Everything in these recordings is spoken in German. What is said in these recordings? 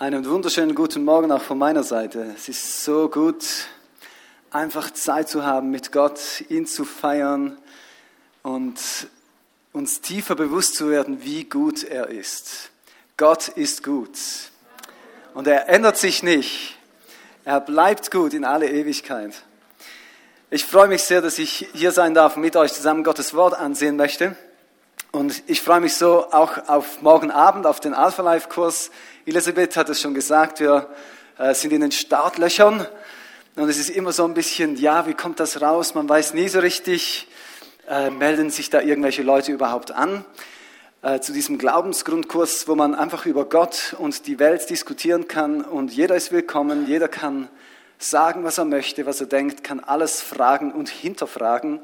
Einen wunderschönen guten Morgen auch von meiner Seite. Es ist so gut, einfach Zeit zu haben mit Gott, ihn zu feiern und uns tiefer bewusst zu werden, wie gut er ist. Gott ist gut und er ändert sich nicht. Er bleibt gut in alle Ewigkeit. Ich freue mich sehr, dass ich hier sein darf und mit euch zusammen Gottes Wort ansehen möchte. Und ich freue mich so auch auf morgen Abend, auf den Alpha Life Kurs. Elisabeth hat es schon gesagt, wir äh, sind in den Startlöchern. Und es ist immer so ein bisschen, ja, wie kommt das raus? Man weiß nie so richtig, äh, melden sich da irgendwelche Leute überhaupt an äh, zu diesem Glaubensgrundkurs, wo man einfach über Gott und die Welt diskutieren kann und jeder ist willkommen, jeder kann sagen, was er möchte, was er denkt, kann alles fragen und hinterfragen.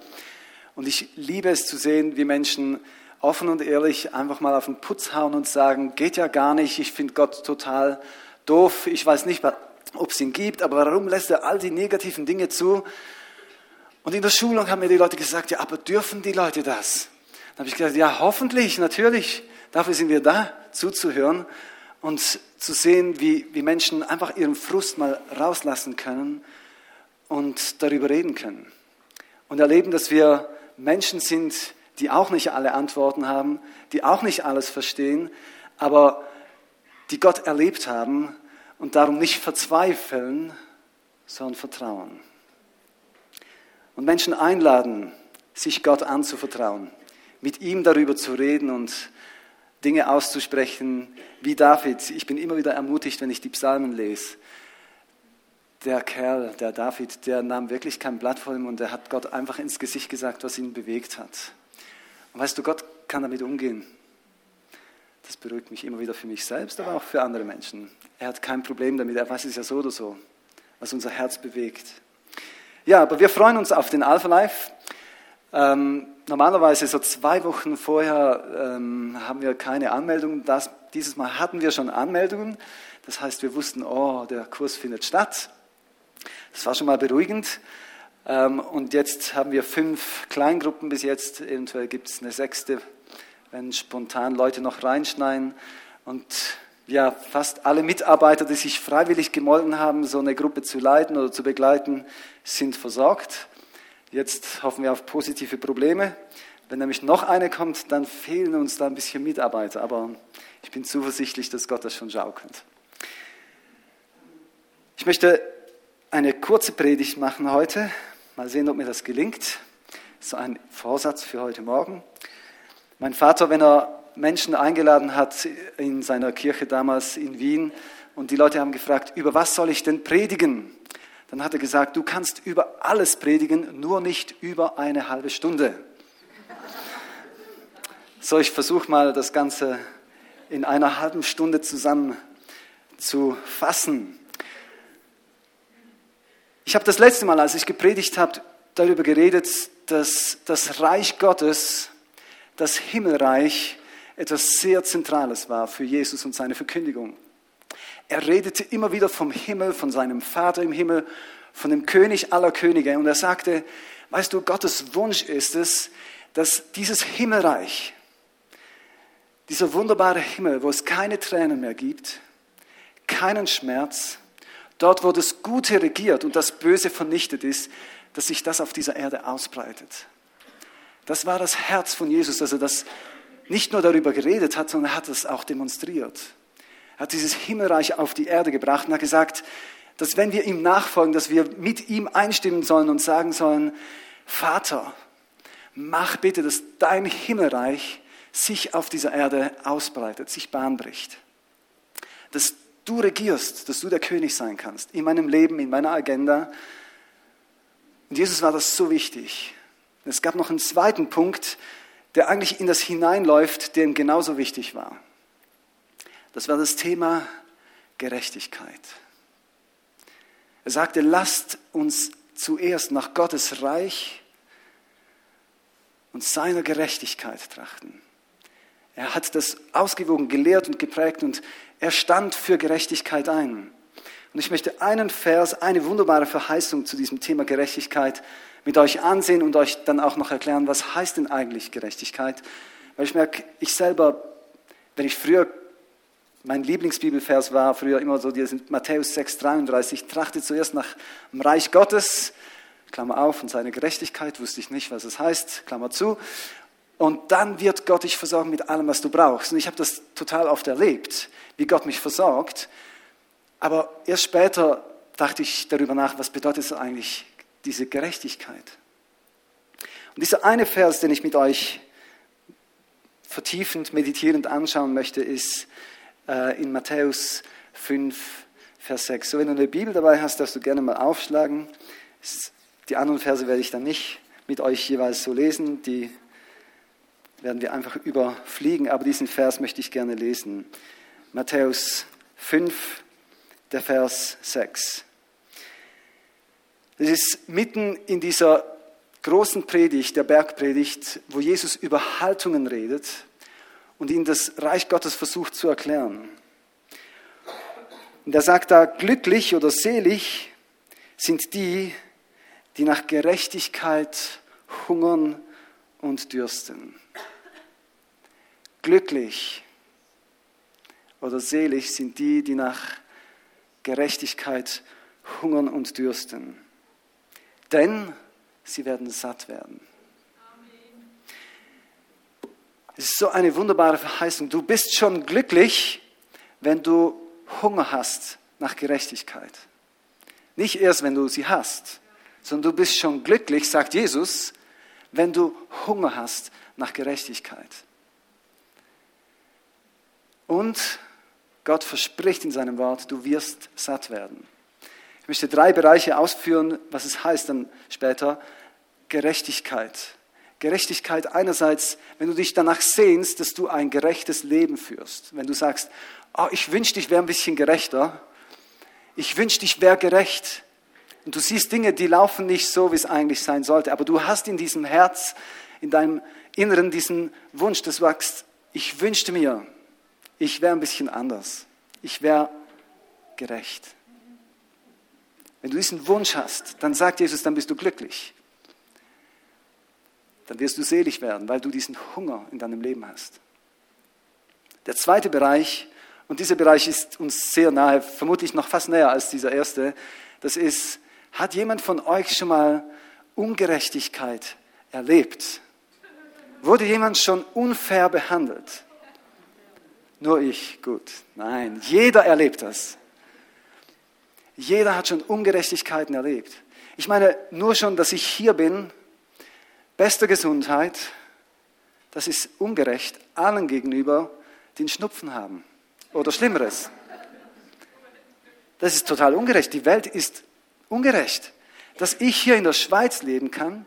Und ich liebe es zu sehen, wie Menschen offen und ehrlich einfach mal auf den Putz hauen und sagen, geht ja gar nicht, ich finde Gott total doof, ich weiß nicht, ob es ihn gibt, aber warum lässt er all die negativen Dinge zu? Und in der Schulung haben mir die Leute gesagt, ja, aber dürfen die Leute das? Dann habe ich gesagt, ja, hoffentlich, natürlich, dafür sind wir da, zuzuhören und zu sehen, wie, wie Menschen einfach ihren Frust mal rauslassen können und darüber reden können. Und erleben, dass wir Menschen sind, die auch nicht alle Antworten haben, die auch nicht alles verstehen, aber die Gott erlebt haben und darum nicht verzweifeln, sondern vertrauen. Und Menschen einladen, sich Gott anzuvertrauen, mit ihm darüber zu reden und Dinge auszusprechen, wie David. Ich bin immer wieder ermutigt, wenn ich die Psalmen lese. Der Kerl, der David, der nahm wirklich kein Blatt vor ihm und er hat Gott einfach ins Gesicht gesagt, was ihn bewegt hat. Und weißt du, Gott kann damit umgehen. Das beruhigt mich immer wieder für mich selbst, aber auch für andere Menschen. Er hat kein Problem damit, er weiß es ja so oder so, was unser Herz bewegt. Ja, aber wir freuen uns auf den Alpha Life. Ähm, normalerweise so zwei Wochen vorher ähm, haben wir keine Anmeldungen. Das, dieses Mal hatten wir schon Anmeldungen. Das heißt, wir wussten, oh, der Kurs findet statt. Das war schon mal beruhigend. Ähm, und jetzt haben wir fünf Kleingruppen bis jetzt. Eventuell gibt es eine sechste, wenn spontan Leute noch reinschneiden. Und ja, fast alle Mitarbeiter, die sich freiwillig gemolden haben, so eine Gruppe zu leiten oder zu begleiten, sind versorgt. Jetzt hoffen wir auf positive Probleme. Wenn nämlich noch eine kommt, dann fehlen uns da ein bisschen Mitarbeiter. Aber ich bin zuversichtlich, dass Gott das schon schaukelt. Ich möchte eine kurze Predigt machen heute Mal sehen, ob mir das gelingt. So ein Vorsatz für heute Morgen. Mein Vater, wenn er Menschen eingeladen hat in seiner Kirche damals in Wien und die Leute haben gefragt, über was soll ich denn predigen? Dann hat er gesagt, du kannst über alles predigen, nur nicht über eine halbe Stunde. So, ich versuche mal das Ganze in einer halben Stunde zusammen zu fassen. Ich habe das letzte Mal, als ich gepredigt habe, darüber geredet, dass das Reich Gottes, das Himmelreich, etwas sehr Zentrales war für Jesus und seine Verkündigung. Er redete immer wieder vom Himmel, von seinem Vater im Himmel, von dem König aller Könige. Und er sagte, weißt du, Gottes Wunsch ist es, dass dieses Himmelreich, dieser wunderbare Himmel, wo es keine Tränen mehr gibt, keinen Schmerz, Dort, wo das Gute regiert und das Böse vernichtet ist, dass sich das auf dieser Erde ausbreitet. Das war das Herz von Jesus, dass er das nicht nur darüber geredet hat, sondern er hat es auch demonstriert. Er hat dieses Himmelreich auf die Erde gebracht und hat gesagt, dass wenn wir ihm nachfolgen, dass wir mit ihm einstimmen sollen und sagen sollen, Vater, mach bitte, dass dein Himmelreich sich auf dieser Erde ausbreitet, sich bahnbricht. Dass du regierst, dass du der König sein kannst in meinem Leben, in meiner Agenda. Und Jesus war das so wichtig. Es gab noch einen zweiten Punkt, der eigentlich in das hineinläuft, der ihm genauso wichtig war. Das war das Thema Gerechtigkeit. Er sagte, lasst uns zuerst nach Gottes Reich und seiner Gerechtigkeit trachten. Er hat das ausgewogen gelehrt und geprägt und er stand für Gerechtigkeit ein. Und ich möchte einen Vers, eine wunderbare Verheißung zu diesem Thema Gerechtigkeit mit euch ansehen und euch dann auch noch erklären, was heißt denn eigentlich Gerechtigkeit? Weil ich merke, ich selber, wenn ich früher Mein Lieblingsbibelvers war früher immer so Matthäus 6,33. Trachte zuerst nach dem Reich Gottes, Klammer auf, und seine Gerechtigkeit, wusste ich nicht, was es heißt, Klammer zu. Und dann wird Gott dich versorgen mit allem, was du brauchst. Und ich habe das total oft erlebt, wie Gott mich versorgt. Aber erst später dachte ich darüber nach, was bedeutet eigentlich diese Gerechtigkeit? Und dieser eine Vers, den ich mit euch vertiefend, meditierend anschauen möchte, ist äh, in Matthäus 5, Vers 6. So, wenn du eine Bibel dabei hast, darfst du gerne mal aufschlagen. Die anderen Verse werde ich dann nicht mit euch jeweils so lesen, die werden wir einfach überfliegen, aber diesen Vers möchte ich gerne lesen. Matthäus 5, der Vers 6. Das ist mitten in dieser großen Predigt, der Bergpredigt, wo Jesus über Haltungen redet und ihnen das Reich Gottes versucht zu erklären. Und er sagt da, glücklich oder selig sind die, die nach Gerechtigkeit hungern und dürsten. Glücklich oder selig sind die, die nach Gerechtigkeit hungern und dürsten. Denn sie werden satt werden. Es ist so eine wunderbare Verheißung. Du bist schon glücklich, wenn du Hunger hast nach Gerechtigkeit. Nicht erst, wenn du sie hast, sondern du bist schon glücklich, sagt Jesus, wenn du Hunger hast nach Gerechtigkeit. Und Gott verspricht in seinem Wort, du wirst satt werden. Ich möchte drei Bereiche ausführen, was es heißt dann später. Gerechtigkeit. Gerechtigkeit einerseits, wenn du dich danach sehnst, dass du ein gerechtes Leben führst. Wenn du sagst, oh, ich wünschte, ich wäre ein bisschen gerechter. Ich wünschte, ich wäre gerecht. Und du siehst Dinge, die laufen nicht so, wie es eigentlich sein sollte. Aber du hast in diesem Herz, in deinem Inneren diesen Wunsch, das wächst. Ich wünschte mir, ich wäre ein bisschen anders. Ich wäre gerecht. Wenn du diesen Wunsch hast, dann sagt Jesus, dann bist du glücklich. Dann wirst du selig werden, weil du diesen Hunger in deinem Leben hast. Der zweite Bereich, und dieser Bereich ist uns sehr nahe, vermutlich noch fast näher als dieser erste, das ist, hat jemand von euch schon mal Ungerechtigkeit erlebt? Wurde jemand schon unfair behandelt? Nur ich, gut. Nein, jeder erlebt das. Jeder hat schon Ungerechtigkeiten erlebt. Ich meine, nur schon, dass ich hier bin, beste Gesundheit, das ist ungerecht allen gegenüber, die einen Schnupfen haben oder Schlimmeres. Das ist total ungerecht. Die Welt ist ungerecht. Dass ich hier in der Schweiz leben kann,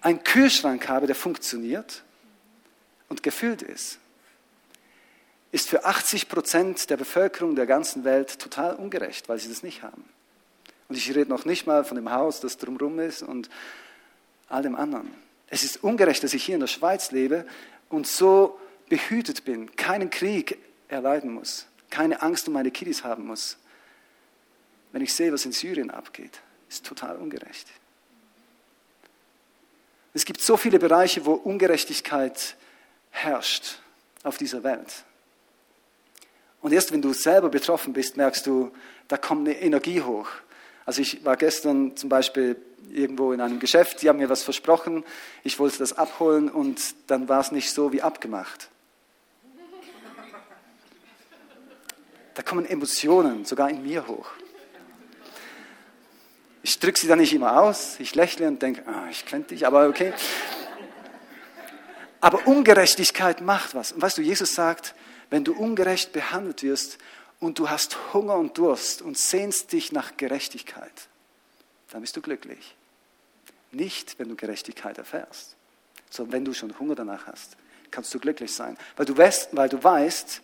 einen Kühlschrank habe, der funktioniert und gefüllt ist, ist für 80 Prozent der Bevölkerung der ganzen Welt total ungerecht, weil sie das nicht haben. Und ich rede noch nicht mal von dem Haus, das drumherum ist und all dem anderen. Es ist ungerecht, dass ich hier in der Schweiz lebe und so behütet bin, keinen Krieg erleiden muss, keine Angst um meine Kiddies haben muss. Wenn ich sehe, was in Syrien abgeht, ist total ungerecht. Es gibt so viele Bereiche, wo Ungerechtigkeit herrscht auf dieser Welt. Und erst wenn du selber betroffen bist, merkst du, da kommt eine Energie hoch. Also ich war gestern zum Beispiel irgendwo in einem Geschäft, die haben mir was versprochen, ich wollte das abholen und dann war es nicht so wie abgemacht. Da kommen Emotionen sogar in mir hoch. Ich drücke sie dann nicht immer aus, ich lächle und denke, ah, ich könnte dich, aber okay. Aber Ungerechtigkeit macht was. Und weißt du, Jesus sagt, wenn du ungerecht behandelt wirst und du hast Hunger und Durst und sehnst dich nach Gerechtigkeit, dann bist du glücklich. Nicht, wenn du Gerechtigkeit erfährst, sondern wenn du schon Hunger danach hast, kannst du glücklich sein, weil du weißt, weil du weißt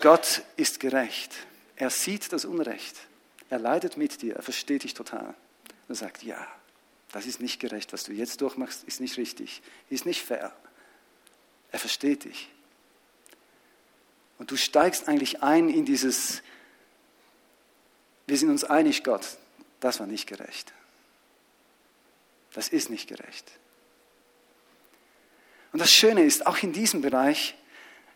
Gott ist gerecht. Er sieht das Unrecht. Er leidet mit dir. Er versteht dich total. Und sagt, ja, das ist nicht gerecht. Was du jetzt durchmachst, ist nicht richtig. Ist nicht fair. Er versteht dich. Und du steigst eigentlich ein in dieses, wir sind uns einig, Gott, das war nicht gerecht. Das ist nicht gerecht. Und das Schöne ist, auch in diesem Bereich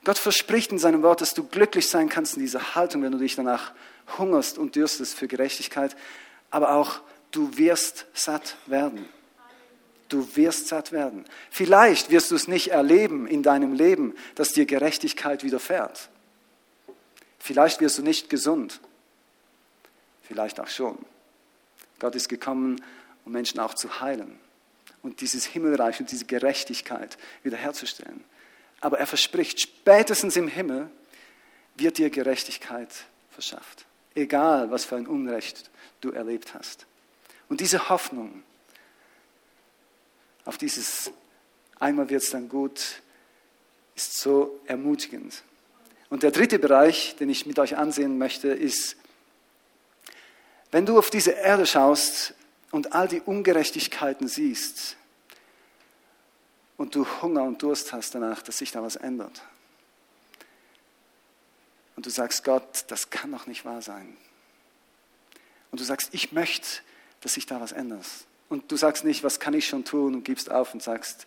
Gott verspricht in seinem Wort, dass du glücklich sein kannst in dieser Haltung, wenn du dich danach hungerst und dürstest für Gerechtigkeit, aber auch du wirst satt werden. Du wirst satt werden. Vielleicht wirst du es nicht erleben in deinem Leben, dass dir Gerechtigkeit widerfährt. Vielleicht wirst du nicht gesund. Vielleicht auch schon. Gott ist gekommen, um Menschen auch zu heilen und dieses Himmelreich und diese Gerechtigkeit wiederherzustellen. Aber er verspricht, spätestens im Himmel wird dir Gerechtigkeit verschafft. Egal, was für ein Unrecht du erlebt hast. Und diese Hoffnung auf dieses einmal wird es dann gut, ist so ermutigend. Und der dritte Bereich, den ich mit euch ansehen möchte, ist, wenn du auf diese Erde schaust und all die Ungerechtigkeiten siehst und du Hunger und Durst hast danach, dass sich da was ändert. Und du sagst, Gott, das kann doch nicht wahr sein. Und du sagst, ich möchte, dass sich da was ändert. Und du sagst nicht, was kann ich schon tun und gibst auf und sagst,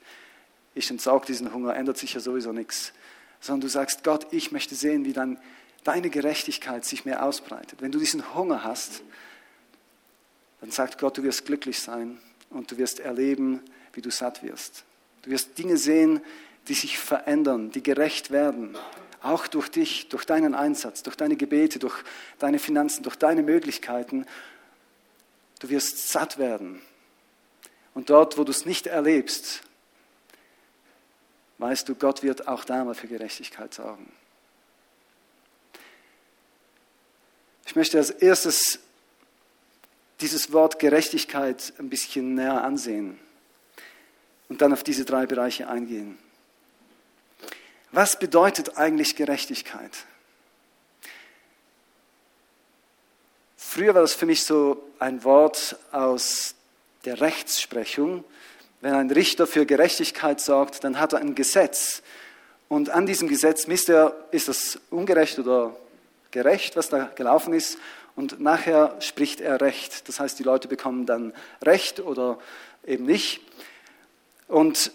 ich entsorge diesen Hunger, ändert sich ja sowieso nichts. Sondern du sagst, Gott, ich möchte sehen, wie dann deine Gerechtigkeit sich mehr ausbreitet. Wenn du diesen Hunger hast, dann sagt Gott, du wirst glücklich sein und du wirst erleben, wie du satt wirst. Du wirst Dinge sehen, die sich verändern, die gerecht werden, auch durch dich, durch deinen Einsatz, durch deine Gebete, durch deine Finanzen, durch deine Möglichkeiten. Du wirst satt werden. Und dort, wo du es nicht erlebst, weißt du, Gott wird auch da mal für Gerechtigkeit sorgen. Ich möchte als erstes dieses Wort Gerechtigkeit ein bisschen näher ansehen und dann auf diese drei Bereiche eingehen. Was bedeutet eigentlich Gerechtigkeit? Früher war das für mich so ein Wort aus der Rechtsprechung. Wenn ein Richter für Gerechtigkeit sorgt, dann hat er ein Gesetz. Und an diesem Gesetz misst er, ist das ungerecht oder gerecht, was da gelaufen ist und nachher spricht er Recht. Das heißt, die Leute bekommen dann Recht oder eben nicht. Und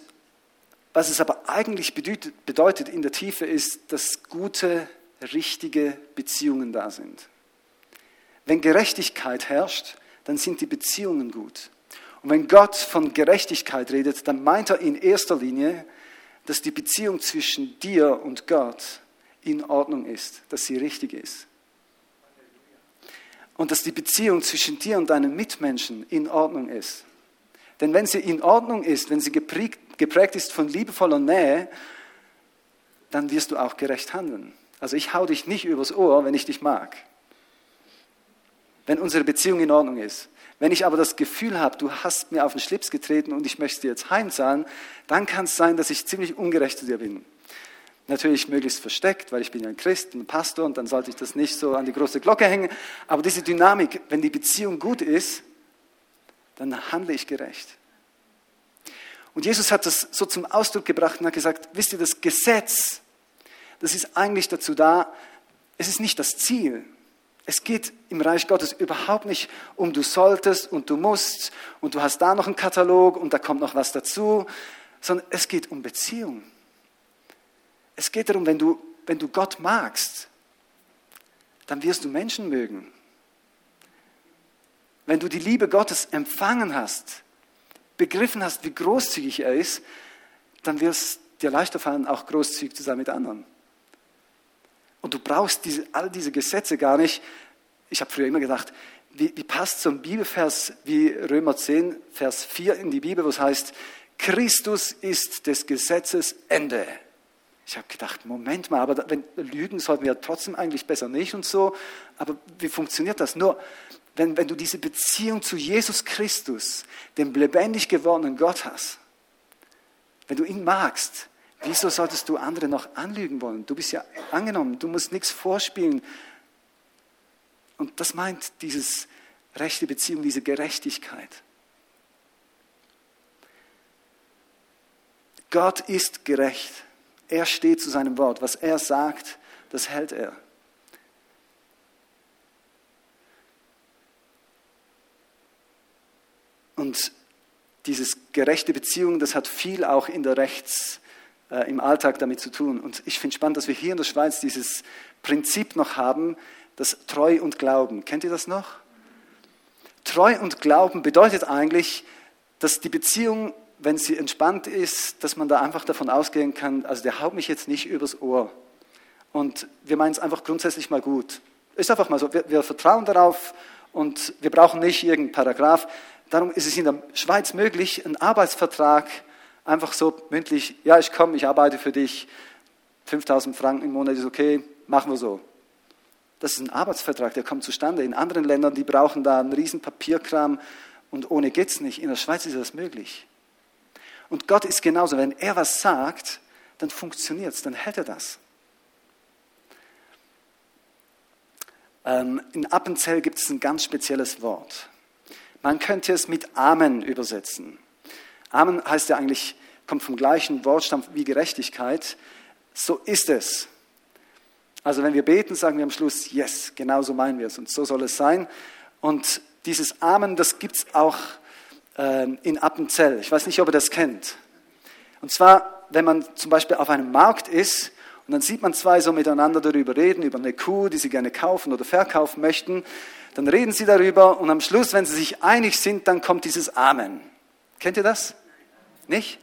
was es aber eigentlich bedeutet in der Tiefe ist, dass gute, richtige Beziehungen da sind. Wenn Gerechtigkeit herrscht, dann sind die Beziehungen gut. Und wenn Gott von Gerechtigkeit redet, dann meint er in erster Linie, dass die Beziehung zwischen dir und Gott in Ordnung ist, dass sie richtig ist und dass die Beziehung zwischen dir und deinen Mitmenschen in Ordnung ist. Denn wenn sie in Ordnung ist, wenn sie geprägt, geprägt ist von liebevoller Nähe, dann wirst du auch gerecht handeln. Also ich hau dich nicht übers Ohr, wenn ich dich mag. Wenn unsere Beziehung in Ordnung ist. Wenn ich aber das Gefühl habe, du hast mir auf den Schlips getreten und ich möchte dir jetzt heimzahlen, dann kann es sein, dass ich ziemlich ungerecht zu dir bin. Natürlich möglichst versteckt, weil ich bin ja ein Christ, ein Pastor und dann sollte ich das nicht so an die große Glocke hängen. Aber diese Dynamik, wenn die Beziehung gut ist, dann handle ich gerecht. Und Jesus hat das so zum Ausdruck gebracht und hat gesagt, wisst ihr, das Gesetz, das ist eigentlich dazu da, es ist nicht das Ziel. Es geht im Reich Gottes überhaupt nicht um du solltest und du musst und du hast da noch einen Katalog und da kommt noch was dazu, sondern es geht um Beziehung. Es geht darum, wenn du, wenn du Gott magst, dann wirst du Menschen mögen. Wenn du die Liebe Gottes empfangen hast, begriffen hast, wie großzügig er ist, dann wird es dir leichter fallen, auch großzügig zu sein mit anderen. Und du brauchst diese, all diese Gesetze gar nicht. Ich habe früher immer gedacht, wie, wie passt so ein Bibelvers wie Römer 10, Vers 4 in die Bibel, wo es heißt, Christus ist des Gesetzes Ende. Ich habe gedacht, Moment mal, aber wenn, lügen sollten wir trotzdem eigentlich besser nicht und so. Aber wie funktioniert das? Nur, wenn, wenn du diese Beziehung zu Jesus Christus, dem lebendig gewordenen Gott hast, wenn du ihn magst, wieso solltest du andere noch anlügen wollen? Du bist ja angenommen, du musst nichts vorspielen. Und das meint dieses rechte Beziehung, diese Gerechtigkeit. Gott ist gerecht. Er steht zu seinem Wort. Was er sagt, das hält er. Und dieses gerechte Beziehung, das hat viel auch in der Rechts, äh, im Alltag damit zu tun. Und ich finde spannend, dass wir hier in der Schweiz dieses Prinzip noch haben, das Treu und Glauben. Kennt ihr das noch? Treu und Glauben bedeutet eigentlich, dass die Beziehung, wenn sie entspannt ist, dass man da einfach davon ausgehen kann, also der haut mich jetzt nicht übers Ohr. Und wir meinen es einfach grundsätzlich mal gut. Ist einfach mal so. Wir, wir vertrauen darauf und wir brauchen nicht irgendeinen Paragraph. Darum ist es in der Schweiz möglich, einen Arbeitsvertrag einfach so mündlich, ja, ich komme, ich arbeite für dich, 5000 Franken im Monat ist okay, machen wir so. Das ist ein Arbeitsvertrag, der kommt zustande. In anderen Ländern, die brauchen da einen riesen Papierkram und ohne geht's nicht. In der Schweiz ist das möglich. Und Gott ist genauso. Wenn er was sagt, dann funktioniert es, dann hält er das. Ähm, in Appenzell gibt es ein ganz spezielles Wort. Man könnte es mit Amen übersetzen. Amen heißt ja eigentlich, kommt vom gleichen Wortstamm wie Gerechtigkeit. So ist es. Also wenn wir beten, sagen wir am Schluss, yes, genau so meinen wir es und so soll es sein. Und dieses Amen, das gibt es auch äh, in Appenzell. Ich weiß nicht, ob ihr das kennt. Und zwar, wenn man zum Beispiel auf einem Markt ist und dann sieht man zwei so miteinander darüber reden, über eine Kuh, die sie gerne kaufen oder verkaufen möchten, dann reden sie darüber und am Schluss, wenn sie sich einig sind, dann kommt dieses Amen. Kennt ihr das? Nicht?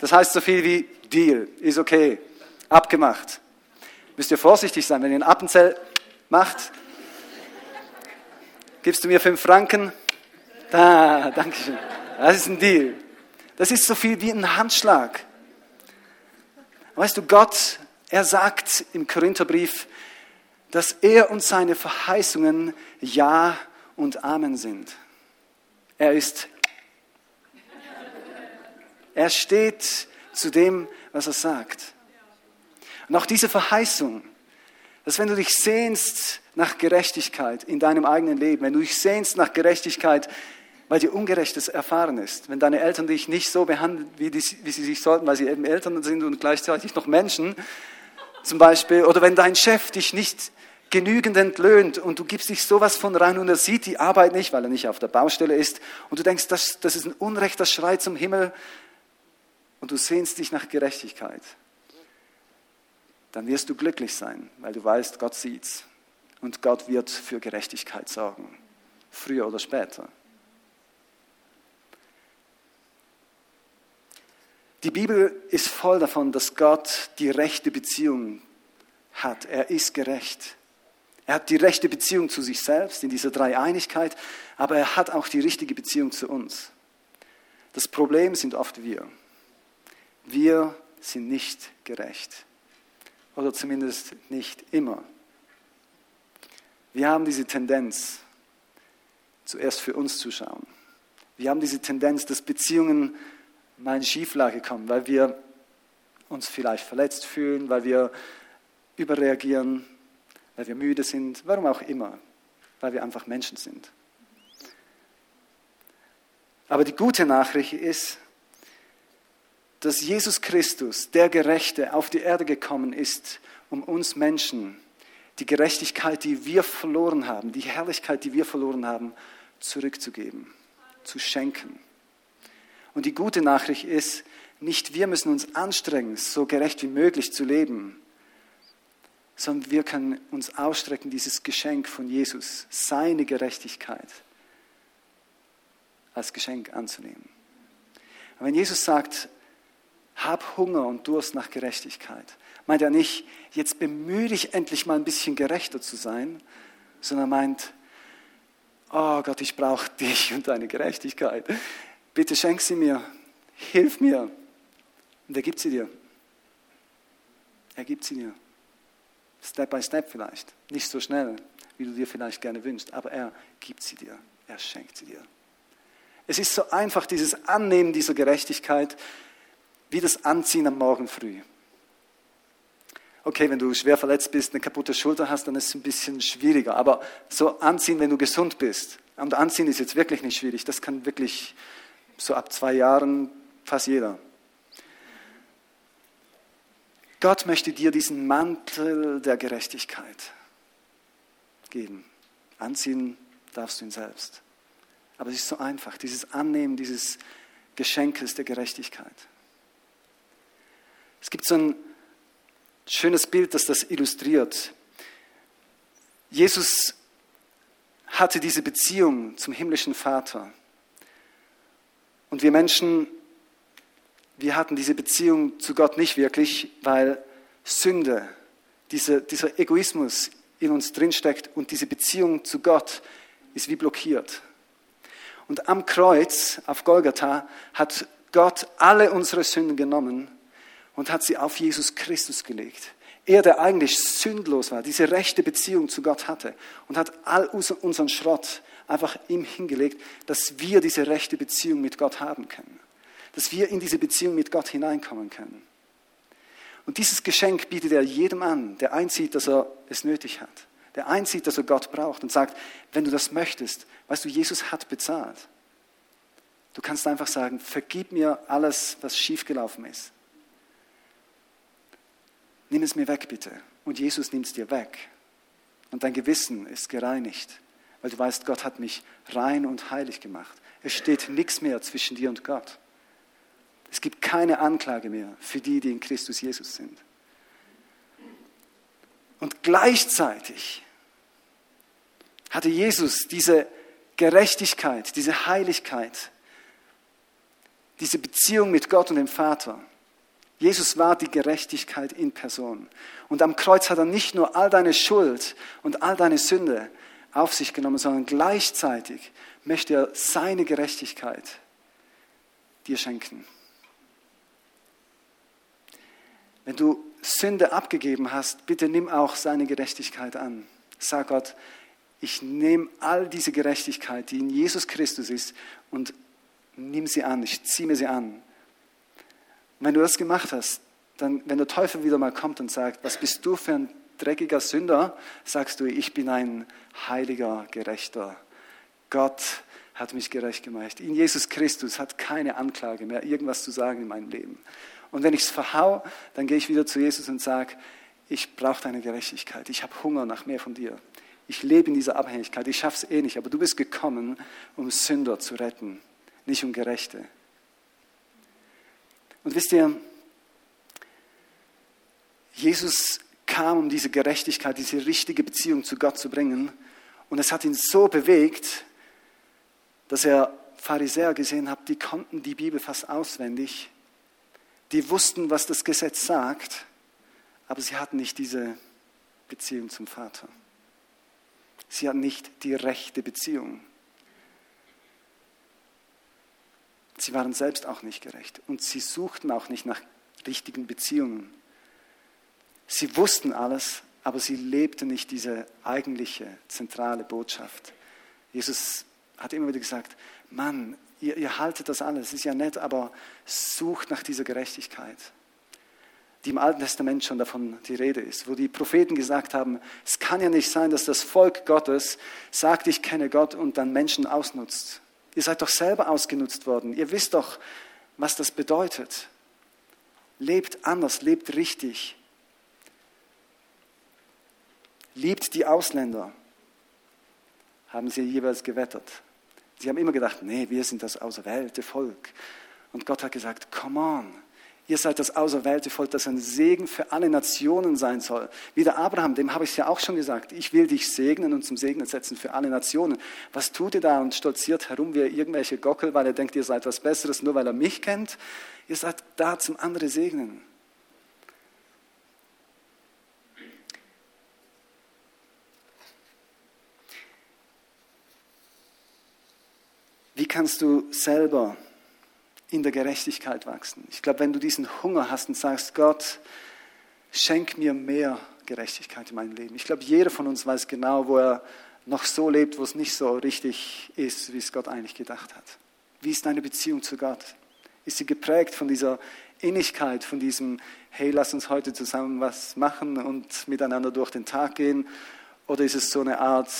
Das heißt so viel wie Deal, ist okay, abgemacht. Müsst ihr vorsichtig sein, wenn ihr ein Appenzell macht, gibst du mir fünf Franken? Da, danke schön. Das ist ein Deal. Das ist so viel wie ein Handschlag. Weißt du, Gott, er sagt im Korintherbrief, dass er und seine Verheißungen Ja und Amen sind. Er ist, er steht zu dem, was er sagt. Und auch diese Verheißung, dass wenn du dich sehnst nach Gerechtigkeit in deinem eigenen Leben, wenn du dich sehnst nach Gerechtigkeit, weil dir Ungerechtes erfahren ist, wenn deine Eltern dich nicht so behandeln, wie, die, wie sie sich sollten, weil sie eben Eltern sind und gleichzeitig noch Menschen, zum Beispiel, oder wenn dein Chef dich nicht genügend entlöhnt und du gibst dich sowas von rein und er sieht die Arbeit nicht, weil er nicht auf der Baustelle ist und du denkst, das, das ist ein Unrecht, das schreit zum Himmel und du sehnst dich nach Gerechtigkeit, dann wirst du glücklich sein, weil du weißt, Gott sieht's und Gott wird für Gerechtigkeit sorgen, früher oder später. Die Bibel ist voll davon, dass Gott die rechte Beziehung hat. Er ist gerecht. Er hat die rechte Beziehung zu sich selbst in dieser Dreieinigkeit, aber er hat auch die richtige Beziehung zu uns. Das Problem sind oft wir. Wir sind nicht gerecht. Oder zumindest nicht immer. Wir haben diese Tendenz, zuerst für uns zu schauen. Wir haben diese Tendenz, dass Beziehungen mal in Schieflage kommen, weil wir uns vielleicht verletzt fühlen, weil wir überreagieren, weil wir müde sind, warum auch immer, weil wir einfach Menschen sind. Aber die gute Nachricht ist, dass Jesus Christus, der Gerechte, auf die Erde gekommen ist, um uns Menschen die Gerechtigkeit, die wir verloren haben, die Herrlichkeit, die wir verloren haben, zurückzugeben, zu schenken. Und die gute Nachricht ist, nicht wir müssen uns anstrengen, so gerecht wie möglich zu leben, sondern wir können uns ausstrecken, dieses Geschenk von Jesus, seine Gerechtigkeit, als Geschenk anzunehmen. Und wenn Jesus sagt, hab Hunger und Durst nach Gerechtigkeit, meint er nicht, jetzt bemühe dich endlich mal ein bisschen gerechter zu sein, sondern meint, oh Gott, ich brauche dich und deine Gerechtigkeit. Bitte schenk sie mir, hilf mir. Und er gibt sie dir. Er gibt sie dir. Step by step vielleicht. Nicht so schnell, wie du dir vielleicht gerne wünschst, aber er gibt sie dir. Er schenkt sie dir. Es ist so einfach, dieses Annehmen dieser Gerechtigkeit, wie das Anziehen am Morgen früh. Okay, wenn du schwer verletzt bist, eine kaputte Schulter hast, dann ist es ein bisschen schwieriger. Aber so anziehen, wenn du gesund bist. Und anziehen ist jetzt wirklich nicht schwierig. Das kann wirklich so ab zwei Jahren fast jeder. Gott möchte dir diesen Mantel der Gerechtigkeit geben. Anziehen darfst du ihn selbst. Aber es ist so einfach, dieses Annehmen, dieses Geschenkes der Gerechtigkeit. Es gibt so ein schönes Bild, das das illustriert. Jesus hatte diese Beziehung zum himmlischen Vater. Und wir Menschen, wir hatten diese Beziehung zu Gott nicht wirklich, weil Sünde, diese, dieser Egoismus in uns drinsteckt und diese Beziehung zu Gott ist wie blockiert. Und am Kreuz auf Golgatha hat Gott alle unsere Sünden genommen und hat sie auf Jesus Christus gelegt. Er, der eigentlich sündlos war, diese rechte Beziehung zu Gott hatte und hat all unseren Schrott einfach ihm hingelegt, dass wir diese rechte Beziehung mit Gott haben können. Dass wir in diese Beziehung mit Gott hineinkommen können. Und dieses Geschenk bietet er jedem an, der einsieht, dass er es nötig hat. Der einsieht, dass er Gott braucht und sagt, wenn du das möchtest, weißt du, Jesus hat bezahlt. Du kannst einfach sagen, vergib mir alles, was schiefgelaufen ist nimm es mir weg bitte. Und Jesus nimmt es dir weg. Und dein Gewissen ist gereinigt, weil du weißt, Gott hat mich rein und heilig gemacht. Es steht nichts mehr zwischen dir und Gott. Es gibt keine Anklage mehr für die, die in Christus Jesus sind. Und gleichzeitig hatte Jesus diese Gerechtigkeit, diese Heiligkeit, diese Beziehung mit Gott und dem Vater Jesus war die Gerechtigkeit in Person. Und am Kreuz hat er nicht nur all deine Schuld und all deine Sünde auf sich genommen, sondern gleichzeitig möchte er seine Gerechtigkeit dir schenken. Wenn du Sünde abgegeben hast, bitte nimm auch seine Gerechtigkeit an. Sag Gott, ich nehme all diese Gerechtigkeit, die in Jesus Christus ist, und nimm sie an, ich ziehe mir sie an und wenn du das gemacht hast, dann, wenn der Teufel wieder mal kommt und sagt, was bist du für ein dreckiger Sünder, sagst du, ich bin ein heiliger, gerechter. Gott hat mich gerecht gemacht. In Jesus Christus hat keine Anklage mehr, irgendwas zu sagen in meinem Leben. Und wenn ich es verhau, dann gehe ich wieder zu Jesus und sage, ich brauche deine Gerechtigkeit. Ich habe Hunger nach mehr von dir. Ich lebe in dieser Abhängigkeit. Ich schaffe es eh nicht. Aber du bist gekommen, um Sünder zu retten, nicht um Gerechte. Und wisst ihr, Jesus kam, um diese Gerechtigkeit, diese richtige Beziehung zu Gott zu bringen. Und es hat ihn so bewegt, dass er Pharisäer gesehen hat, die konnten die Bibel fast auswendig. Die wussten, was das Gesetz sagt, aber sie hatten nicht diese Beziehung zum Vater. Sie hatten nicht die rechte Beziehung. Sie waren selbst auch nicht gerecht und sie suchten auch nicht nach richtigen Beziehungen. Sie wussten alles, aber sie lebten nicht diese eigentliche zentrale Botschaft. Jesus hat immer wieder gesagt, Mann, ihr, ihr haltet das alles, ist ja nett, aber sucht nach dieser Gerechtigkeit, die im Alten Testament schon davon die Rede ist, wo die Propheten gesagt haben, es kann ja nicht sein, dass das Volk Gottes sagt, ich kenne Gott und dann Menschen ausnutzt. Ihr seid doch selber ausgenutzt worden. Ihr wisst doch, was das bedeutet. Lebt anders, lebt richtig. Liebt die Ausländer, haben sie jeweils gewettert. Sie haben immer gedacht, nee, wir sind das auserwählte Volk. Und Gott hat gesagt, come on, Ihr seid das auserwählte Volk, das ein Segen für alle Nationen sein soll. Wie der Abraham, dem habe ich es ja auch schon gesagt. Ich will dich segnen und zum Segnen setzen für alle Nationen. Was tut ihr da und stolziert herum wie irgendwelche Gockel, weil er denkt, ihr seid was Besseres, nur weil er mich kennt? Ihr seid da zum andere segnen. Kannst du selber in der Gerechtigkeit wachsen. Ich glaube, wenn du diesen Hunger hast und sagst, Gott, schenk mir mehr Gerechtigkeit in meinem Leben. Ich glaube, jeder von uns weiß genau, wo er noch so lebt, wo es nicht so richtig ist, wie es Gott eigentlich gedacht hat. Wie ist deine Beziehung zu Gott? Ist sie geprägt von dieser Innigkeit, von diesem, hey, lass uns heute zusammen was machen und miteinander durch den Tag gehen? Oder ist es so eine Art,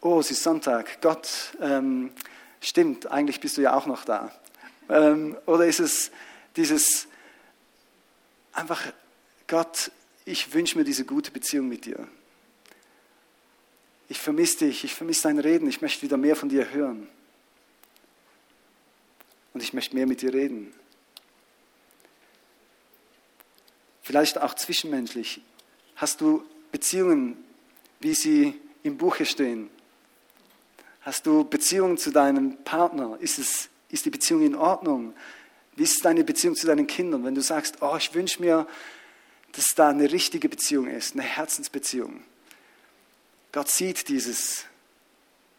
oh, es ist Sonntag, Gott, ähm, stimmt, eigentlich bist du ja auch noch da. Ähm, oder ist es dieses einfach, Gott, ich wünsche mir diese gute Beziehung mit dir. Ich vermisse dich, ich vermisse dein Reden, ich möchte wieder mehr von dir hören. Und ich möchte mehr mit dir reden. Vielleicht auch zwischenmenschlich. Hast du Beziehungen, wie sie im Buche stehen? Hast du Beziehungen zu deinem Partner? Ist, es, ist die Beziehung in Ordnung? Wie ist deine Beziehung zu deinen Kindern? Wenn du sagst, oh, ich wünsche mir, dass da eine richtige Beziehung ist, eine Herzensbeziehung. Gott sieht dieses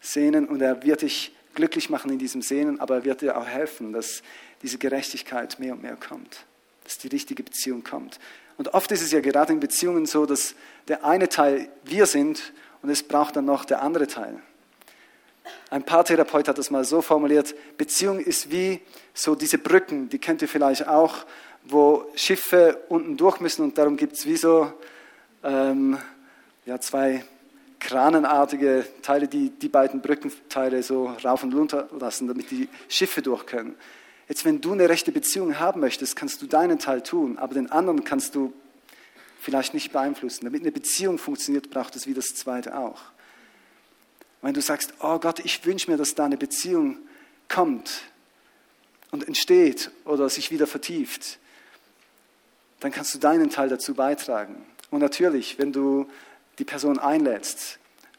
Sehnen und er wird dich glücklich machen in diesem Sehnen, aber er wird dir auch helfen, dass diese Gerechtigkeit mehr und mehr kommt, dass die richtige Beziehung kommt. Und oft ist es ja gerade in Beziehungen so, dass der eine Teil wir sind und es braucht dann noch der andere Teil. Ein Paartherapeut hat das mal so formuliert, Beziehung ist wie so diese Brücken, die kennt ihr vielleicht auch, wo Schiffe unten durch müssen und darum gibt es wie so ähm, ja, zwei kranenartige Teile, die die beiden Brückenteile so rauf und runter lassen, damit die Schiffe durch können. Jetzt, wenn du eine rechte Beziehung haben möchtest, kannst du deinen Teil tun, aber den anderen kannst du vielleicht nicht beeinflussen. Damit eine Beziehung funktioniert, braucht es wie das Zweite auch. Wenn du sagst, oh Gott, ich wünsche mir, dass da eine Beziehung kommt und entsteht oder sich wieder vertieft, dann kannst du deinen Teil dazu beitragen. Und natürlich, wenn du die Person einlädst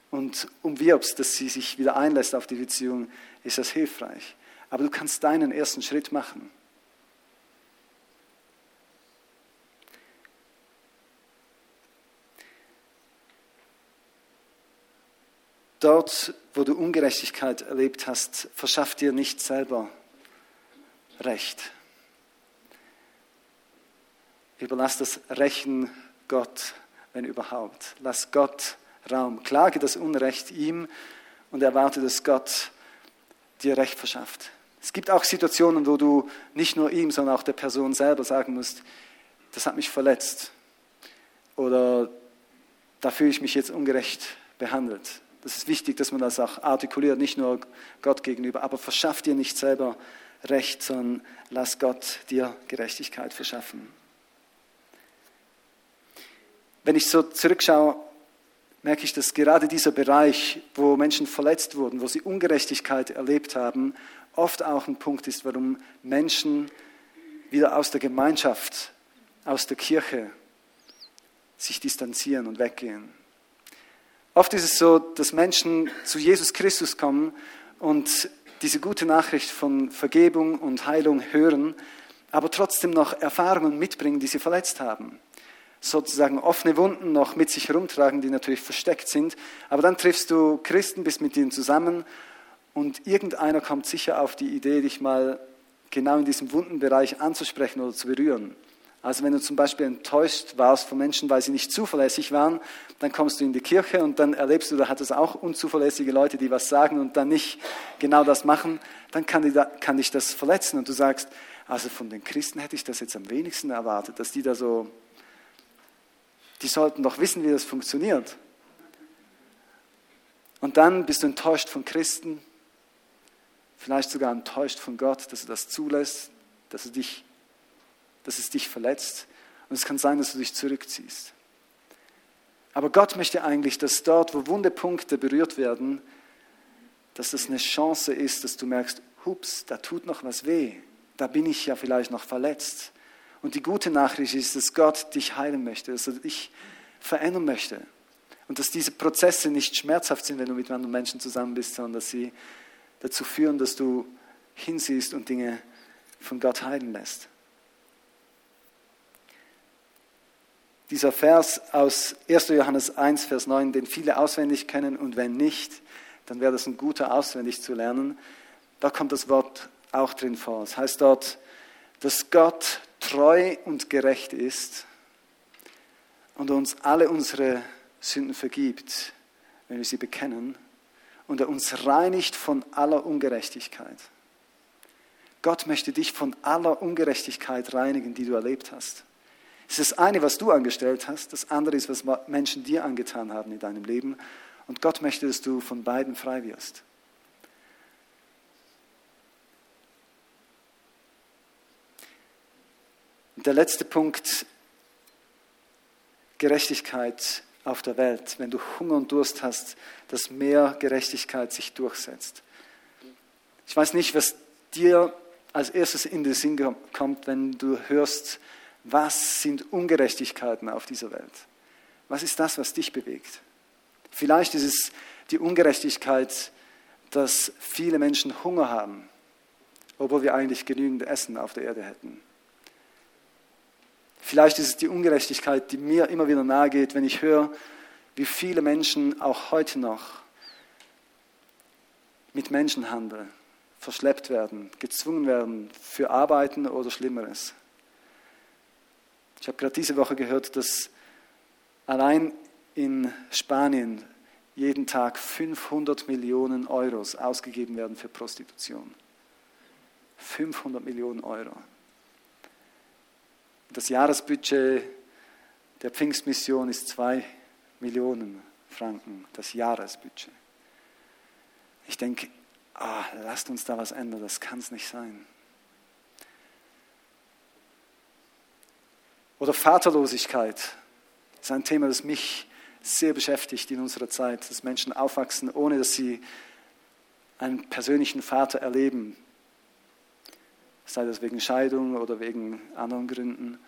und umwirbst, dass sie sich wieder einlässt auf die Beziehung, ist das hilfreich. Aber du kannst deinen ersten Schritt machen. Dort, wo du Ungerechtigkeit erlebt hast, verschaff dir nicht selber Recht. Überlass das Rächen Gott, wenn überhaupt. Lass Gott Raum. Klage das Unrecht ihm und erwarte, dass Gott dir Recht verschafft. Es gibt auch Situationen, wo du nicht nur ihm, sondern auch der Person selber sagen musst, das hat mich verletzt oder da fühle ich mich jetzt ungerecht behandelt. Das ist wichtig, dass man das auch artikuliert, nicht nur Gott gegenüber, aber verschaff dir nicht selber Recht, sondern lass Gott dir Gerechtigkeit verschaffen. Wenn ich so zurückschaue, merke ich, dass gerade dieser Bereich, wo Menschen verletzt wurden, wo sie Ungerechtigkeit erlebt haben, oft auch ein Punkt ist, warum Menschen wieder aus der Gemeinschaft, aus der Kirche sich distanzieren und weggehen. Oft ist es so, dass Menschen zu Jesus Christus kommen und diese gute Nachricht von Vergebung und Heilung hören, aber trotzdem noch Erfahrungen mitbringen, die sie verletzt haben. Sozusagen offene Wunden noch mit sich herumtragen, die natürlich versteckt sind. Aber dann triffst du Christen, bist mit ihnen zusammen und irgendeiner kommt sicher auf die Idee, dich mal genau in diesem Wundenbereich anzusprechen oder zu berühren. Also wenn du zum Beispiel enttäuscht warst von Menschen, weil sie nicht zuverlässig waren, dann kommst du in die Kirche und dann erlebst du, da hat es auch unzuverlässige Leute, die was sagen und dann nicht genau das machen, dann kann, die, kann dich das verletzen und du sagst, also von den Christen hätte ich das jetzt am wenigsten erwartet, dass die da so, die sollten doch wissen, wie das funktioniert. Und dann bist du enttäuscht von Christen, vielleicht sogar enttäuscht von Gott, dass du das zulässt, dass du dich dass es dich verletzt und es kann sein, dass du dich zurückziehst. Aber Gott möchte eigentlich, dass dort, wo Wundepunkte berührt werden, dass das eine Chance ist, dass du merkst, hups, da tut noch was weh, da bin ich ja vielleicht noch verletzt. Und die gute Nachricht ist, dass Gott dich heilen möchte, dass er dich verändern möchte. Und dass diese Prozesse nicht schmerzhaft sind, wenn du mit anderen Menschen zusammen bist, sondern dass sie dazu führen, dass du hinsiehst und Dinge von Gott heilen lässt. Dieser Vers aus 1. Johannes 1, Vers 9, den viele auswendig kennen und wenn nicht, dann wäre das ein guter auswendig zu lernen. Da kommt das Wort auch drin vor. Es heißt dort, dass Gott treu und gerecht ist und uns alle unsere Sünden vergibt, wenn wir sie bekennen, und er uns reinigt von aller Ungerechtigkeit. Gott möchte dich von aller Ungerechtigkeit reinigen, die du erlebt hast. Es ist das eine, was du angestellt hast, das andere ist, was Menschen dir angetan haben in deinem Leben. Und Gott möchte, dass du von beiden frei wirst. Und der letzte Punkt, Gerechtigkeit auf der Welt. Wenn du Hunger und Durst hast, dass mehr Gerechtigkeit sich durchsetzt. Ich weiß nicht, was dir als erstes in den Sinn kommt, wenn du hörst, was sind Ungerechtigkeiten auf dieser Welt? Was ist das, was dich bewegt? Vielleicht ist es die Ungerechtigkeit, dass viele Menschen Hunger haben, obwohl wir eigentlich genügend Essen auf der Erde hätten. Vielleicht ist es die Ungerechtigkeit, die mir immer wieder nahe geht, wenn ich höre, wie viele Menschen auch heute noch mit Menschenhandel verschleppt werden, gezwungen werden für Arbeiten oder Schlimmeres. Ich habe gerade diese Woche gehört, dass allein in Spanien jeden Tag 500 Millionen Euros ausgegeben werden für Prostitution. 500 Millionen Euro. Das Jahresbudget der Pfingstmission ist 2 Millionen Franken, das Jahresbudget. Ich denke, ah, lasst uns da was ändern, das kann es nicht sein. Oder Vaterlosigkeit ist ein Thema, das mich sehr beschäftigt in unserer Zeit, dass Menschen aufwachsen, ohne dass sie einen persönlichen Vater erleben, sei das wegen Scheidung oder wegen anderen Gründen.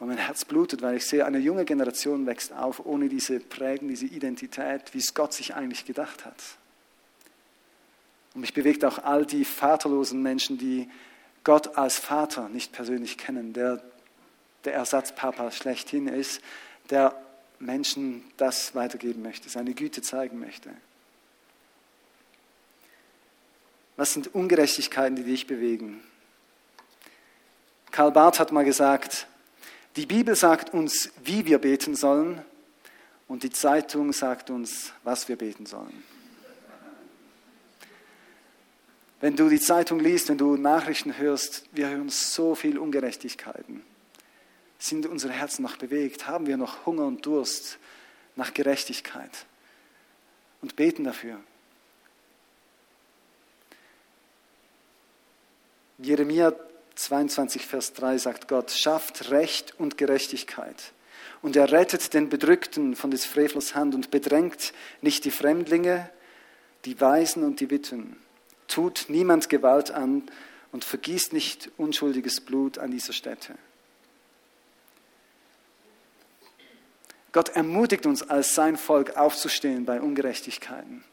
Und mein Herz blutet, weil ich sehe, eine junge Generation wächst auf ohne diese Prägen, diese Identität, wie es Gott sich eigentlich gedacht hat. Und mich bewegt auch all die vaterlosen Menschen, die Gott als Vater nicht persönlich kennen, der der Ersatzpapa schlechthin ist, der Menschen das weitergeben möchte, seine Güte zeigen möchte. Was sind Ungerechtigkeiten, die dich bewegen? Karl Barth hat mal gesagt, die Bibel sagt uns, wie wir beten sollen und die Zeitung sagt uns, was wir beten sollen. Wenn du die Zeitung liest, wenn du Nachrichten hörst, wir hören so viel Ungerechtigkeiten. Sind unsere Herzen noch bewegt? Haben wir noch Hunger und Durst nach Gerechtigkeit? Und beten dafür. Jeremia 22, Vers 3 sagt Gott, schafft Recht und Gerechtigkeit. Und er rettet den Bedrückten von des Frevlers Hand und bedrängt nicht die Fremdlinge, die Waisen und die Witwen. Tut niemand Gewalt an und vergießt nicht unschuldiges Blut an dieser Stätte. Gott ermutigt uns als sein Volk aufzustehen bei Ungerechtigkeiten,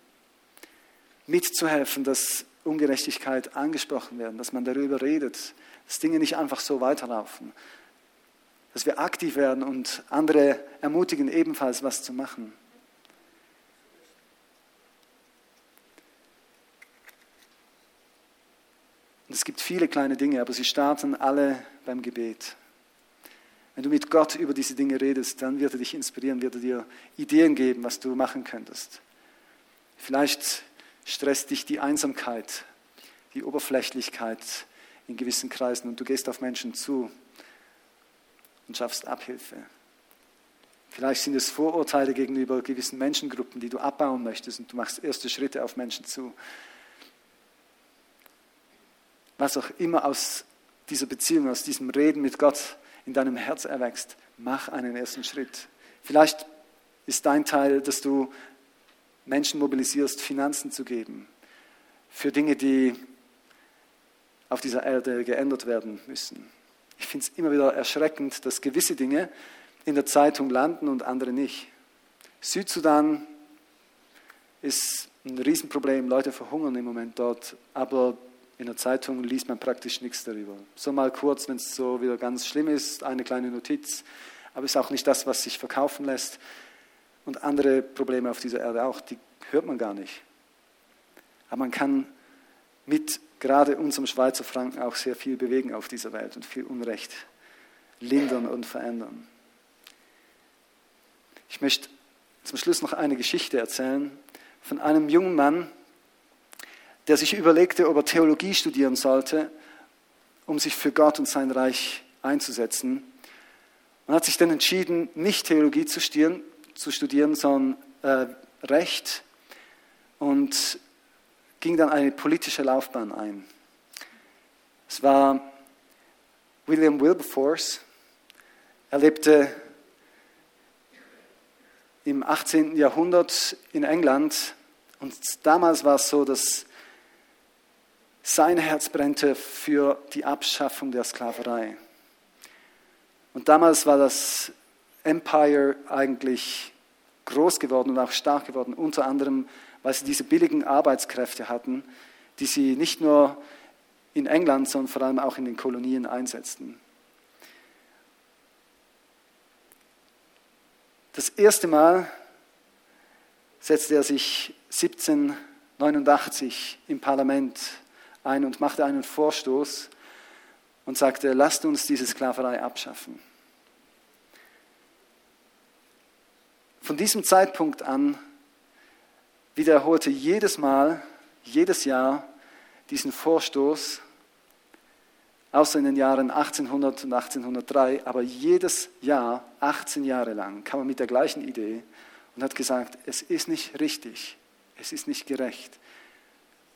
mitzuhelfen, dass Ungerechtigkeit angesprochen werden, dass man darüber redet, dass Dinge nicht einfach so weiterlaufen, dass wir aktiv werden und andere ermutigen, ebenfalls was zu machen. Und es gibt viele kleine Dinge, aber sie starten alle beim Gebet. Wenn du mit Gott über diese Dinge redest, dann wird er dich inspirieren, wird er dir Ideen geben, was du machen könntest. Vielleicht stresst dich die Einsamkeit, die Oberflächlichkeit in gewissen Kreisen und du gehst auf Menschen zu und schaffst Abhilfe. Vielleicht sind es Vorurteile gegenüber gewissen Menschengruppen, die du abbauen möchtest und du machst erste Schritte auf Menschen zu. Was auch immer aus dieser Beziehung, aus diesem Reden mit Gott in deinem Herz erwächst, mach einen ersten Schritt. Vielleicht ist dein Teil, dass du Menschen mobilisierst, Finanzen zu geben für Dinge, die auf dieser Erde geändert werden müssen. Ich finde es immer wieder erschreckend, dass gewisse Dinge in der Zeitung landen und andere nicht. Südsudan ist ein Riesenproblem, Leute verhungern im Moment dort, aber in der Zeitung liest man praktisch nichts darüber. So mal kurz, wenn es so wieder ganz schlimm ist, eine kleine Notiz, aber es ist auch nicht das, was sich verkaufen lässt. Und andere Probleme auf dieser Erde auch, die hört man gar nicht. Aber man kann mit gerade unserem Schweizer Franken auch sehr viel bewegen auf dieser Welt und viel Unrecht lindern und verändern. Ich möchte zum Schluss noch eine Geschichte erzählen von einem jungen Mann, der sich überlegte, ob er Theologie studieren sollte, um sich für Gott und sein Reich einzusetzen. Und hat sich dann entschieden, nicht Theologie zu studieren, zu studieren sondern äh, Recht und ging dann eine politische Laufbahn ein. Es war William Wilberforce. Er lebte im 18. Jahrhundert in England und damals war es so, dass Sein Herz brennte für die Abschaffung der Sklaverei. Und damals war das Empire eigentlich groß geworden und auch stark geworden, unter anderem, weil sie diese billigen Arbeitskräfte hatten, die sie nicht nur in England, sondern vor allem auch in den Kolonien einsetzten. Das erste Mal setzte er sich 1789 im Parlament ein und machte einen Vorstoß und sagte, lasst uns diese Sklaverei abschaffen. Von diesem Zeitpunkt an wiederholte jedes Mal, jedes Jahr diesen Vorstoß, außer in den Jahren 1800 und 1803, aber jedes Jahr, 18 Jahre lang, kam er mit der gleichen Idee und hat gesagt, es ist nicht richtig, es ist nicht gerecht,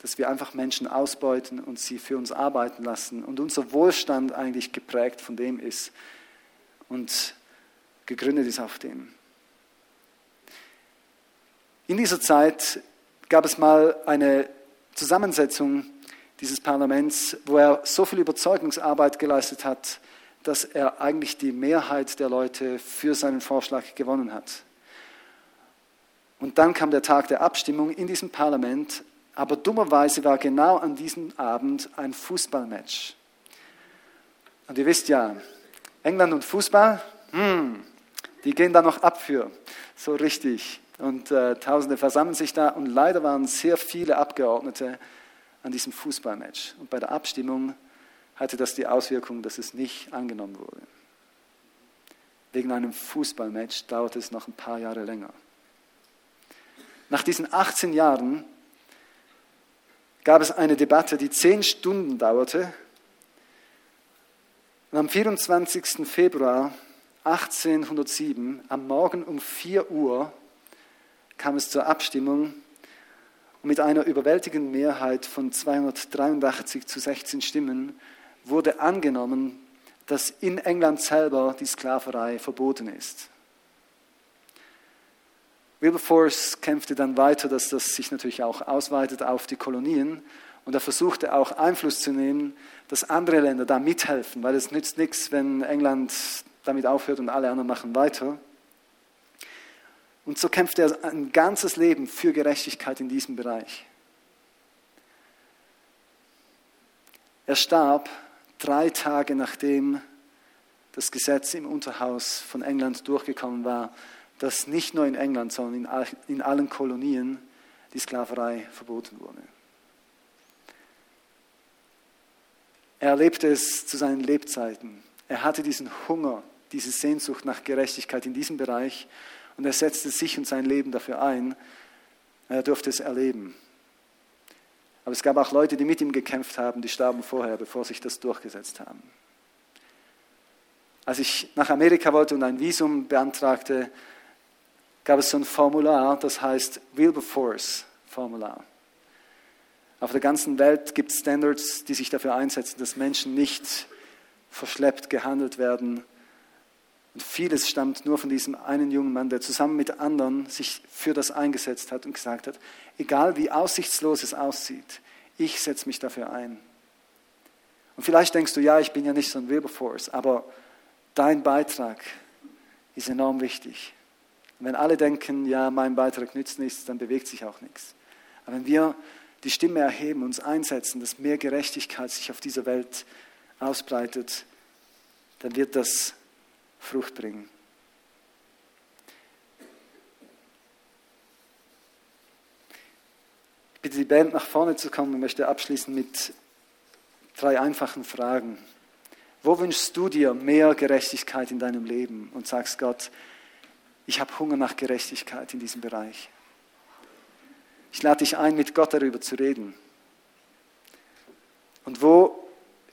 dass wir einfach Menschen ausbeuten und sie für uns arbeiten lassen und unser Wohlstand eigentlich geprägt von dem ist und gegründet ist auf dem. In dieser Zeit gab es mal eine Zusammensetzung dieses Parlaments, wo er so viel Überzeugungsarbeit geleistet hat, dass er eigentlich die Mehrheit der Leute für seinen Vorschlag gewonnen hat. Und dann kam der Tag der Abstimmung in diesem Parlament, aber dummerweise war genau an diesem Abend ein Fußballmatch. Und ihr wisst ja, England und Fußball, hm, die gehen da noch ab für, so richtig. Und äh, Tausende versammeln sich da und leider waren sehr viele Abgeordnete an diesem Fußballmatch. Und bei der Abstimmung hatte das die Auswirkung, dass es nicht angenommen wurde. Wegen einem Fußballmatch dauerte es noch ein paar Jahre länger. Nach diesen 18 Jahren gab es eine Debatte, die zehn Stunden dauerte. Und am 24. Februar 1807, am Morgen um 4 Uhr, kam es zur Abstimmung und mit einer überwältigenden Mehrheit von 283 zu 16 Stimmen wurde angenommen, dass in England selber die Sklaverei verboten ist. Wilberforce kämpfte dann weiter, dass das sich natürlich auch ausweitet auf die Kolonien und er versuchte auch Einfluss zu nehmen, dass andere Länder da mithelfen, weil es nützt nichts, wenn England damit aufhört und alle anderen machen weiter. Und so kämpfte er ein ganzes Leben für Gerechtigkeit in diesem Bereich. Er starb drei Tage nachdem das Gesetz im Unterhaus von England durchgekommen war, dass nicht nur in England, sondern in allen Kolonien die Sklaverei verboten wurde. Er erlebte es zu seinen Lebzeiten. Er hatte diesen Hunger, diese Sehnsucht nach Gerechtigkeit in diesem Bereich und er setzte sich und sein Leben dafür ein. Er durfte es erleben. Aber es gab auch Leute, die mit ihm gekämpft haben, die starben vorher, bevor sich das durchgesetzt haben. Als ich nach Amerika wollte und ein Visum beantragte, gab es so ein Formular, das heißt Wilberforce-Formular. Auf der ganzen Welt gibt es Standards, die sich dafür einsetzen, dass Menschen nicht verschleppt gehandelt werden, und vieles stammt nur von diesem einen jungen Mann, der zusammen mit anderen sich für das eingesetzt hat und gesagt hat, egal wie aussichtslos es aussieht, ich setze mich dafür ein. Und vielleicht denkst du, ja, ich bin ja nicht so ein Wilberforce, aber dein Beitrag ist enorm wichtig. Und wenn alle denken, ja, mein Beitrag nützt nichts, dann bewegt sich auch nichts. Aber wenn wir die Stimme erheben, uns einsetzen, dass mehr Gerechtigkeit sich auf dieser Welt ausbreitet, dann wird das Frucht bringen. Ich bitte die Band nach vorne zu kommen und möchte abschließen mit drei einfachen Fragen. Wo wünschst du dir mehr Gerechtigkeit in deinem Leben und sagst Gott, ich habe Hunger nach Gerechtigkeit in diesem Bereich? Ich lade dich ein, mit Gott darüber zu reden. Und wo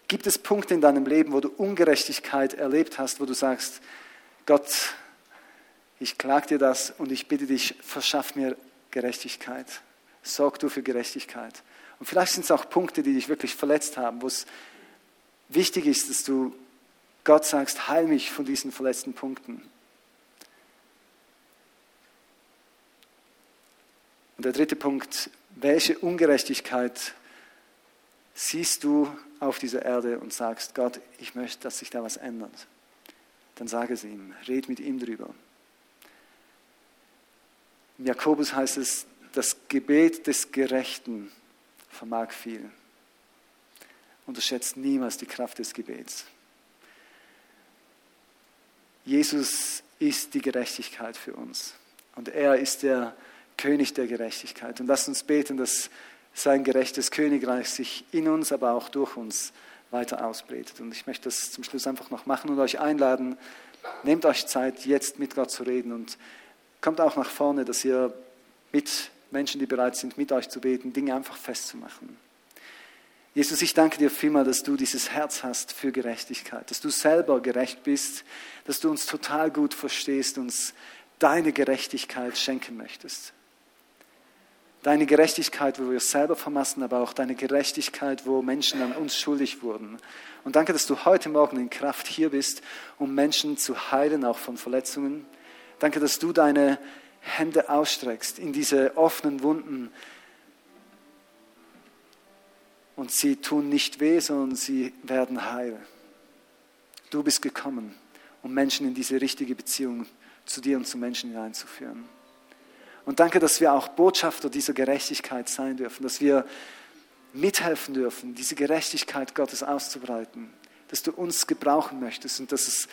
Gibt es Punkte in deinem Leben, wo du Ungerechtigkeit erlebt hast, wo du sagst, Gott, ich klage dir das und ich bitte dich, verschaff mir Gerechtigkeit. Sorg du für Gerechtigkeit. Und vielleicht sind es auch Punkte, die dich wirklich verletzt haben, wo es wichtig ist, dass du Gott sagst, heil mich von diesen verletzten Punkten. Der dritte Punkt, welche Ungerechtigkeit siehst du auf dieser Erde und sagst, Gott, ich möchte, dass sich da was ändert, dann sage es ihm, red mit ihm drüber. Im Jakobus heißt es, das Gebet des Gerechten vermag viel. Unterschätzt niemals die Kraft des Gebets. Jesus ist die Gerechtigkeit für uns. Und er ist der König der Gerechtigkeit. Und lasst uns beten, dass sein gerechtes Königreich sich in uns, aber auch durch uns weiter ausbreitet. Und ich möchte das zum Schluss einfach noch machen und euch einladen, nehmt euch Zeit, jetzt mit Gott zu reden und kommt auch nach vorne, dass ihr mit Menschen, die bereit sind, mit euch zu beten, Dinge einfach festzumachen. Jesus, ich danke dir vielmal, dass du dieses Herz hast für Gerechtigkeit, dass du selber gerecht bist, dass du uns total gut verstehst, uns deine Gerechtigkeit schenken möchtest. Deine Gerechtigkeit, wo wir es selber vermassen, aber auch deine Gerechtigkeit, wo Menschen an uns schuldig wurden. Und danke, dass du heute Morgen in Kraft hier bist, um Menschen zu heilen, auch von Verletzungen. Danke, dass du deine Hände ausstreckst in diese offenen Wunden, und sie tun nicht weh, sondern sie werden heil. Du bist gekommen, um Menschen in diese richtige Beziehung zu dir und zu Menschen hineinzuführen. Und danke, dass wir auch Botschafter dieser Gerechtigkeit sein dürfen, dass wir mithelfen dürfen, diese Gerechtigkeit Gottes auszubreiten, dass du uns gebrauchen möchtest und dass es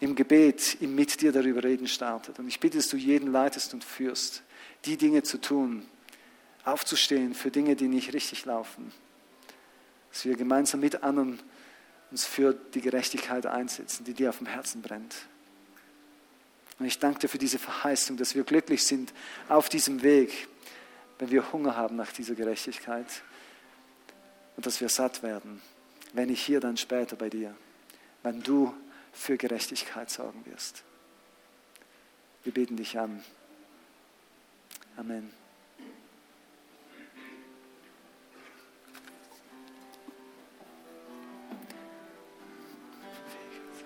im Gebet, im Mit dir darüber reden startet. Und ich bitte, dass du jeden leitest und führst, die Dinge zu tun, aufzustehen für Dinge, die nicht richtig laufen dass wir gemeinsam mit anderen uns für die Gerechtigkeit einsetzen, die dir auf dem Herzen brennt. Und ich danke dir für diese Verheißung, dass wir glücklich sind auf diesem Weg, wenn wir Hunger haben nach dieser Gerechtigkeit und dass wir satt werden, wenn ich hier dann später bei dir, wenn du für Gerechtigkeit sorgen wirst. Wir beten dich an. Amen.